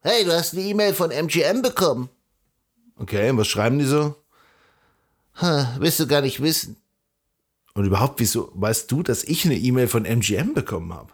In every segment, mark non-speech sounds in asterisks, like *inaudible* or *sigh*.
Hey, du hast eine E-Mail von MGM bekommen. Okay, und was schreiben die so? Hm, willst du gar nicht wissen. Und überhaupt, wieso weißt du, dass ich eine E-Mail von MGM bekommen habe?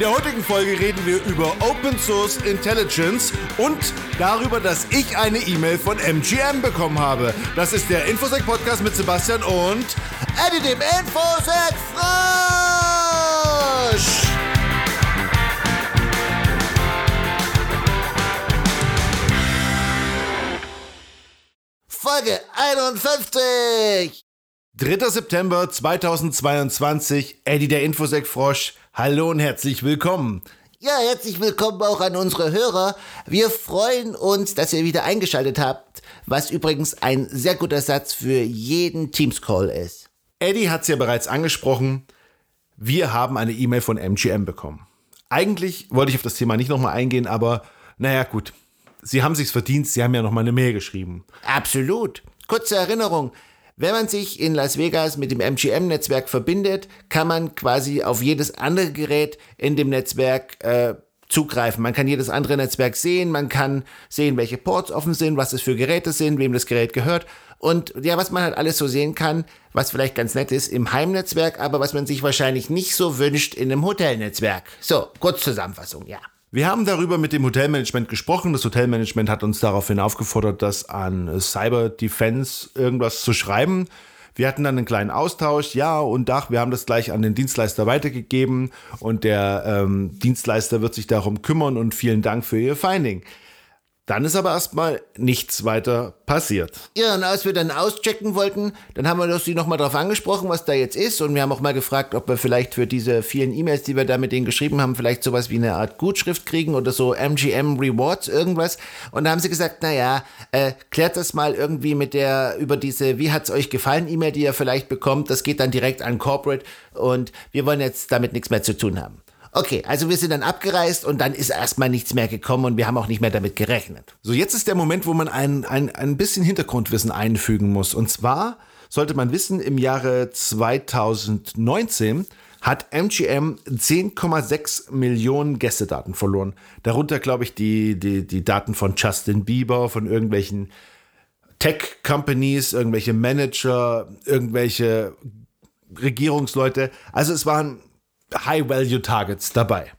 In der heutigen Folge reden wir über Open Source Intelligence und darüber, dass ich eine E-Mail von MGM bekommen habe. Das ist der Infosec Podcast mit Sebastian und Eddie dem Infosec Frosch! Folge 51! 3. September 2022, Eddie der Infosec Frosch. Hallo und herzlich willkommen. Ja, herzlich willkommen auch an unsere Hörer. Wir freuen uns, dass ihr wieder eingeschaltet habt, was übrigens ein sehr guter Satz für jeden Teams-Call ist. Eddie hat es ja bereits angesprochen. Wir haben eine E-Mail von MGM bekommen. Eigentlich wollte ich auf das Thema nicht nochmal eingehen, aber naja, gut. Sie haben sich's verdient, Sie haben ja nochmal eine Mail geschrieben. Absolut. Kurze Erinnerung. Wenn man sich in Las Vegas mit dem MGM-Netzwerk verbindet, kann man quasi auf jedes andere Gerät in dem Netzwerk äh, zugreifen. Man kann jedes andere Netzwerk sehen, man kann sehen, welche Ports offen sind, was es für Geräte sind, wem das Gerät gehört und ja, was man halt alles so sehen kann, was vielleicht ganz nett ist im Heimnetzwerk, aber was man sich wahrscheinlich nicht so wünscht in einem Hotelnetzwerk. So, kurz Zusammenfassung, ja. Wir haben darüber mit dem Hotelmanagement gesprochen. Das Hotelmanagement hat uns daraufhin aufgefordert, das an Cyber Defense irgendwas zu schreiben. Wir hatten dann einen kleinen Austausch, ja und Dach, wir haben das gleich an den Dienstleister weitergegeben und der ähm, Dienstleister wird sich darum kümmern und vielen Dank für Ihr Finding. Dann ist aber erstmal nichts weiter passiert. Ja, und als wir dann auschecken wollten, dann haben wir sie nochmal drauf angesprochen, was da jetzt ist. Und wir haben auch mal gefragt, ob wir vielleicht für diese vielen E-Mails, die wir da mit denen geschrieben haben, vielleicht sowas wie eine Art Gutschrift kriegen oder so MGM Rewards, irgendwas. Und da haben sie gesagt, naja, äh, klärt das mal irgendwie mit der, über diese, wie hat's euch gefallen, E-Mail, die ihr vielleicht bekommt. Das geht dann direkt an Corporate und wir wollen jetzt damit nichts mehr zu tun haben. Okay, also wir sind dann abgereist und dann ist erstmal nichts mehr gekommen und wir haben auch nicht mehr damit gerechnet. So, jetzt ist der Moment, wo man ein, ein, ein bisschen Hintergrundwissen einfügen muss. Und zwar sollte man wissen, im Jahre 2019 hat MGM 10,6 Millionen Gästedaten verloren. Darunter, glaube ich, die, die, die Daten von Justin Bieber, von irgendwelchen Tech-Companies, irgendwelche Manager, irgendwelche Regierungsleute. Also es waren High-Value-Targets dabei.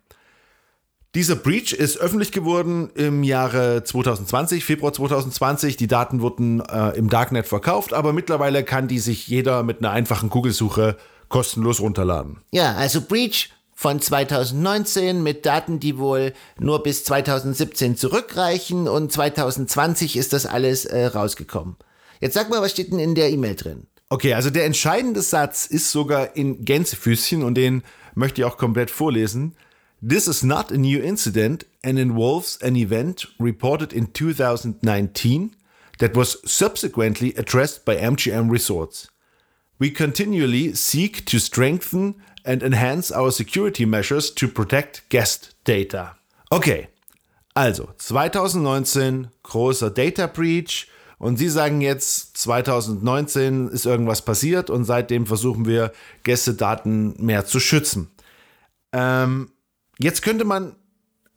Dieser Breach ist öffentlich geworden im Jahre 2020, Februar 2020. Die Daten wurden äh, im Darknet verkauft, aber mittlerweile kann die sich jeder mit einer einfachen Google-Suche kostenlos runterladen. Ja, also Breach von 2019 mit Daten, die wohl nur bis 2017 zurückreichen und 2020 ist das alles äh, rausgekommen. Jetzt sag mal, was steht denn in der E-Mail drin? Okay, also der entscheidende Satz ist sogar in Gänsefüßchen und den möchte ich auch komplett vorlesen. This is not a new incident and involves an event reported in 2019 that was subsequently addressed by MGM Resorts. We continually seek to strengthen and enhance our security measures to protect guest data. Okay, also 2019 großer Data Breach und Sie sagen jetzt 2019 ist irgendwas passiert und seitdem versuchen wir Gästedaten mehr zu schützen. Ähm, jetzt könnte man,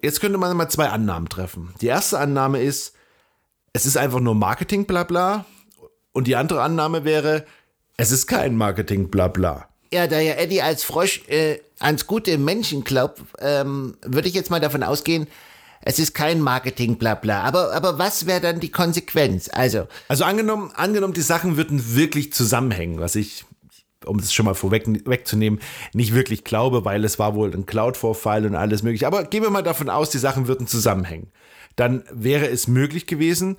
jetzt könnte man mal zwei Annahmen treffen. Die erste Annahme ist, es ist einfach nur Marketing blabla. Und die andere Annahme wäre, es ist kein Marketing blabla. Ja, da ja Eddie als Frosch äh, ans gute Menschen glaubt, ähm, würde ich jetzt mal davon ausgehen, es ist kein Marketing blabla. Aber, aber was wäre dann die Konsequenz? Also. Also angenommen, angenommen, die Sachen würden wirklich zusammenhängen, was ich um das schon mal vorweg wegzunehmen, nicht wirklich glaube, weil es war wohl ein Cloud-Vorfall und alles mögliche. Aber gehen wir mal davon aus, die Sachen würden zusammenhängen. Dann wäre es möglich gewesen,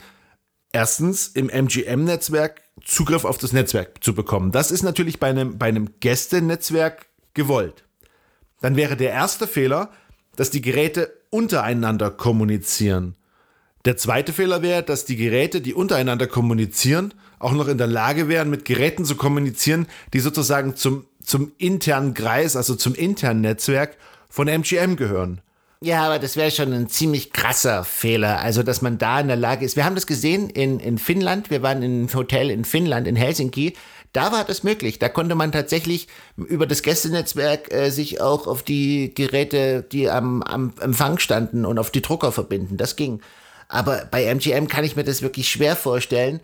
erstens im MGM-Netzwerk Zugriff auf das Netzwerk zu bekommen. Das ist natürlich bei einem, bei einem Gästenetzwerk gewollt. Dann wäre der erste Fehler, dass die Geräte untereinander kommunizieren. Der zweite Fehler wäre, dass die Geräte, die untereinander kommunizieren, auch noch in der Lage wären, mit Geräten zu kommunizieren, die sozusagen zum, zum internen Kreis, also zum internen Netzwerk von MGM gehören. Ja, aber das wäre schon ein ziemlich krasser Fehler. Also, dass man da in der Lage ist. Wir haben das gesehen in, in Finnland. Wir waren in einem Hotel in Finnland, in Helsinki. Da war das möglich. Da konnte man tatsächlich über das Gästenetzwerk äh, sich auch auf die Geräte, die am, am Empfang standen und auf die Drucker verbinden. Das ging. Aber bei MGM kann ich mir das wirklich schwer vorstellen.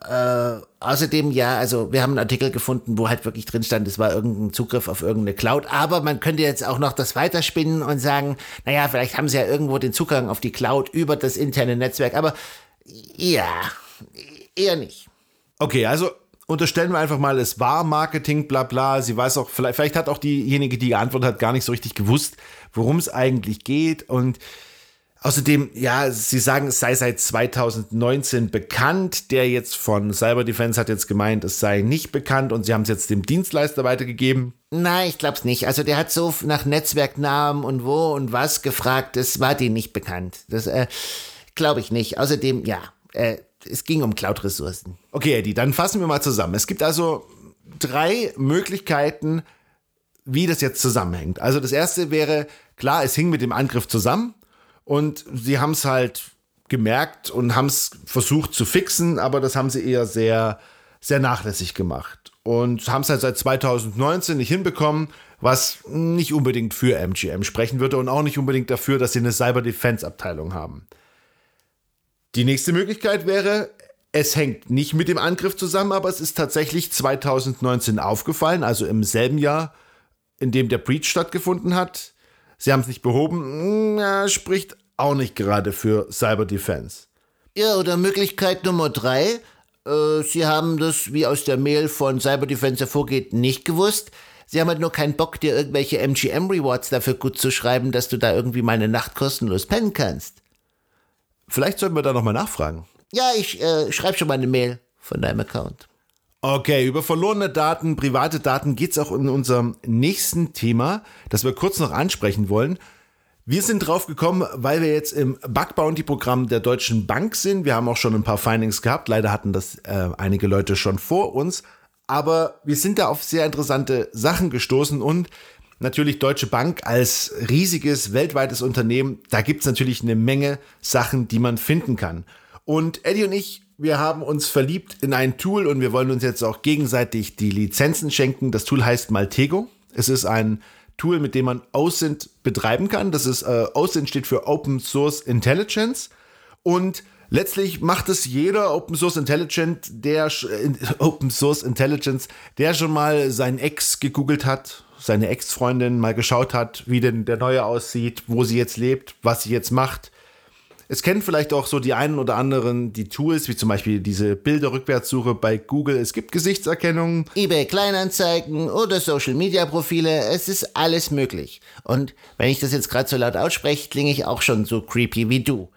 Äh, außerdem, ja, also wir haben einen Artikel gefunden, wo halt wirklich drin stand, es war irgendein Zugriff auf irgendeine Cloud. Aber man könnte jetzt auch noch das weiterspinnen und sagen, naja, vielleicht haben sie ja irgendwo den Zugang auf die Cloud über das interne Netzwerk. Aber ja, eher nicht. Okay, also unterstellen wir einfach mal, es war Marketing, bla bla. Sie weiß auch, vielleicht, vielleicht hat auch diejenige, die geantwortet hat, gar nicht so richtig gewusst, worum es eigentlich geht. Und Außerdem, ja, Sie sagen, es sei seit 2019 bekannt. Der jetzt von Cyber Defense hat jetzt gemeint, es sei nicht bekannt und Sie haben es jetzt dem Dienstleister weitergegeben. Nein, ich glaube es nicht. Also der hat so nach Netzwerknamen und wo und was gefragt. Das war denen nicht bekannt. Das äh, glaube ich nicht. Außerdem, ja, äh, es ging um Cloud-Ressourcen. Okay, Eddie, dann fassen wir mal zusammen. Es gibt also drei Möglichkeiten, wie das jetzt zusammenhängt. Also das erste wäre, klar, es hing mit dem Angriff zusammen. Und sie haben es halt gemerkt und haben es versucht zu fixen, aber das haben sie eher sehr, sehr nachlässig gemacht. Und haben es halt seit 2019 nicht hinbekommen, was nicht unbedingt für MGM sprechen würde und auch nicht unbedingt dafür, dass sie eine Cyber Defense Abteilung haben. Die nächste Möglichkeit wäre, es hängt nicht mit dem Angriff zusammen, aber es ist tatsächlich 2019 aufgefallen, also im selben Jahr, in dem der Breach stattgefunden hat. Sie haben es nicht behoben, ja, spricht auch nicht gerade für Cyber Defense. Ja, oder Möglichkeit Nummer drei. Äh, Sie haben das, wie aus der Mail von Cyber Defense hervorgeht, nicht gewusst. Sie haben halt nur keinen Bock, dir irgendwelche MGM-Rewards dafür gut zu schreiben, dass du da irgendwie mal eine Nacht kostenlos pennen kannst. Vielleicht sollten wir da nochmal nachfragen. Ja, ich äh, schreibe schon mal eine Mail von deinem Account. Okay, über verlorene Daten, private Daten geht's auch in unserem nächsten Thema, das wir kurz noch ansprechen wollen. Wir sind drauf gekommen, weil wir jetzt im Bug Bounty Programm der Deutschen Bank sind. Wir haben auch schon ein paar Findings gehabt. Leider hatten das äh, einige Leute schon vor uns. Aber wir sind da auf sehr interessante Sachen gestoßen und natürlich Deutsche Bank als riesiges weltweites Unternehmen, da gibt's natürlich eine Menge Sachen, die man finden kann. Und Eddie und ich wir haben uns verliebt in ein Tool und wir wollen uns jetzt auch gegenseitig die Lizenzen schenken. Das Tool heißt Maltego. Es ist ein Tool, mit dem man OSINT betreiben kann. Das ist äh, OSINT steht für Open Source Intelligence und letztlich macht es jeder Open Source Intelligent, der *laughs* Open Source Intelligence, der schon mal seinen Ex gegoogelt hat, seine Ex-Freundin mal geschaut hat, wie denn der neue aussieht, wo sie jetzt lebt, was sie jetzt macht es kennen vielleicht auch so die einen oder anderen die Tools, wie zum Beispiel diese Bilderrückwärtssuche bei Google. Es gibt Gesichtserkennung. eBay Kleinanzeigen oder Social Media Profile. Es ist alles möglich. Und wenn ich das jetzt gerade so laut ausspreche, klinge ich auch schon so creepy wie du.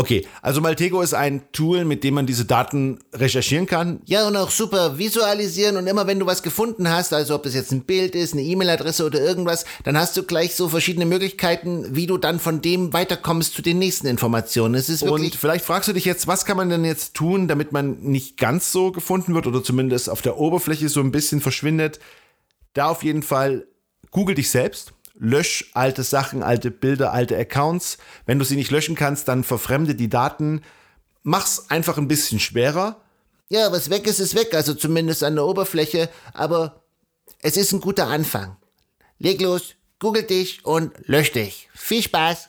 Okay, also Maltego ist ein Tool, mit dem man diese Daten recherchieren kann. Ja, und auch super visualisieren und immer wenn du was gefunden hast, also ob das jetzt ein Bild ist, eine E-Mail-Adresse oder irgendwas, dann hast du gleich so verschiedene Möglichkeiten, wie du dann von dem weiterkommst zu den nächsten Informationen. Es ist wirklich und vielleicht fragst du dich jetzt, was kann man denn jetzt tun, damit man nicht ganz so gefunden wird oder zumindest auf der Oberfläche so ein bisschen verschwindet. Da auf jeden Fall Google dich selbst lösch alte Sachen, alte Bilder, alte Accounts. Wenn du sie nicht löschen kannst, dann verfremde die Daten. Mach's einfach ein bisschen schwerer. Ja, was weg ist, ist weg, also zumindest an der Oberfläche, aber es ist ein guter Anfang. Leg los, google dich und lösch dich. Viel Spaß!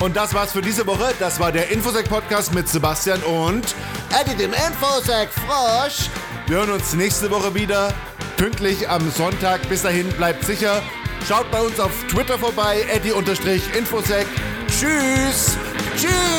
Und das war's für diese Woche. Das war der Infosec Podcast mit Sebastian und Eddie dem Infosec Frosch. Wir hören uns nächste Woche wieder pünktlich am Sonntag. Bis dahin bleibt sicher. Schaut bei uns auf Twitter vorbei, Eddie-Infosec. Tschüss. Tschüss.